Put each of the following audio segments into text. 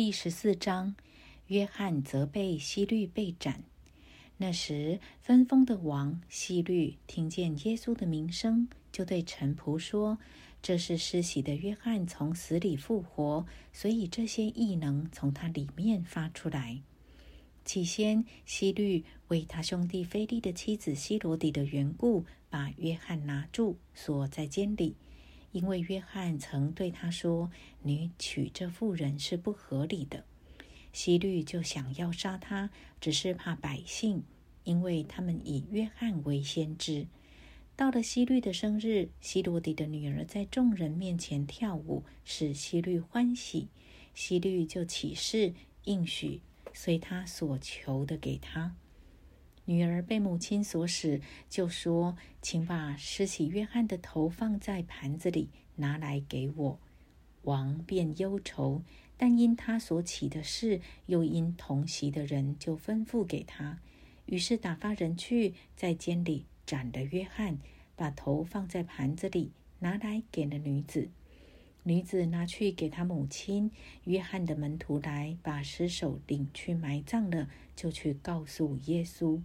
第十四章，约翰责备希律被斩。那时，分封的王希律听见耶稣的名声，就对臣仆说：“这是施洗的约翰从死里复活，所以这些异能从他里面发出来。”起先，希律为他兄弟菲利的妻子希罗底的缘故，把约翰拿住，锁在监里。因为约翰曾对他说：“你娶这妇人是不合理的。”希律就想要杀他，只是怕百姓，因为他们以约翰为先知。到了希律的生日，希罗底的女儿在众人面前跳舞，使希律欢喜。希律就起誓应许，随他所求的给他。女儿被母亲所使，就说：“请把施洗约翰的头放在盘子里，拿来给我。”王便忧愁，但因他所起的事，又因同席的人，就吩咐给他。于是打发人去，在监里斩了约翰，把头放在盘子里，拿来给了女子。女子拿去给他母亲。约翰的门徒来，把尸首领去埋葬了，就去告诉耶稣。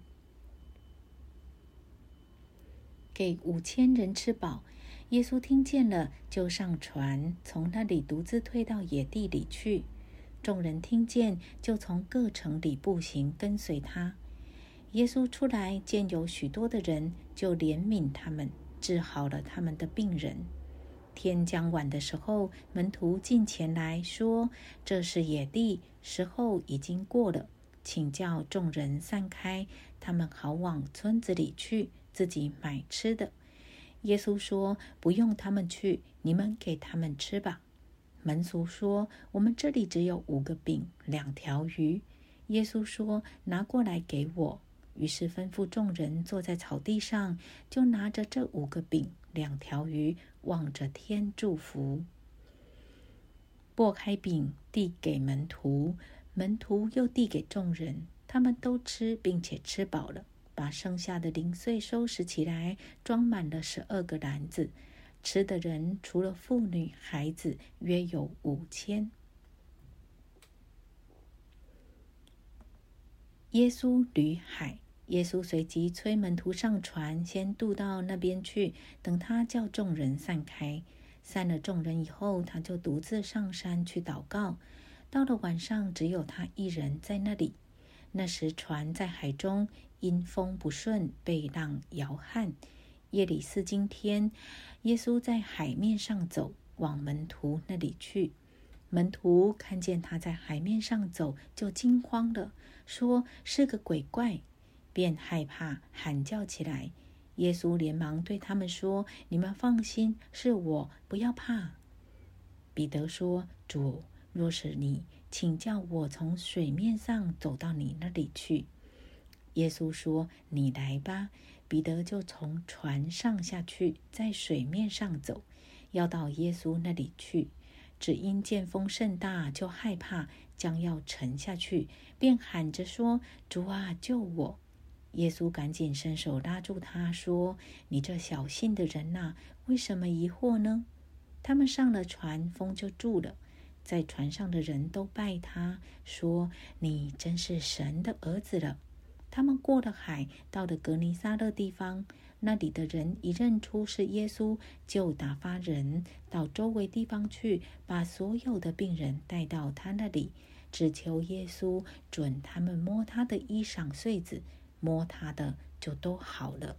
给五千人吃饱，耶稣听见了，就上船，从那里独自退到野地里去。众人听见，就从各城里步行跟随他。耶稣出来，见有许多的人，就怜悯他们，治好了他们的病人。天将晚的时候，门徒进前来说：“这是野地，时候已经过了，请叫众人散开，他们好往村子里去。”自己买吃的，耶稣说：“不用他们去，你们给他们吃吧。”门徒说：“我们这里只有五个饼，两条鱼。”耶稣说：“拿过来给我。”于是吩咐众人坐在草地上，就拿着这五个饼、两条鱼，望着天祝福，拨开饼递给门徒，门徒又递给众人，他们都吃，并且吃饱了。把剩下的零碎收拾起来，装满了十二个篮子。吃的人除了妇女、孩子，约有五千。耶稣旅海，耶稣随即催门徒上船，先渡到那边去，等他叫众人散开。散了众人以后，他就独自上山去祷告。到了晚上，只有他一人在那里。那时船在海中。因风不顺，被浪摇撼。夜里四更天，耶稣在海面上走，往门徒那里去。门徒看见他在海面上走，就惊慌了，说是个鬼怪，便害怕，喊叫起来。耶稣连忙对他们说：“你们放心，是我，不要怕。”彼得说：“主，若是你，请叫我从水面上走到你那里去。”耶稣说：“你来吧。”彼得就从船上下去，在水面上走，要到耶稣那里去。只因见风甚大，就害怕，将要沉下去，便喊着说：“主啊，救我！”耶稣赶紧伸手拉住他，说：“你这小信的人呐，为什么疑惑呢？”他们上了船，风就住了。在船上的人都拜他，说：“你真是神的儿子了。”他们过了海，到了格尼撒勒地方，那里的人一认出是耶稣，就打发人到周围地方去，把所有的病人带到他那里，只求耶稣准他们摸他的衣裳穗子，摸他的就都好了。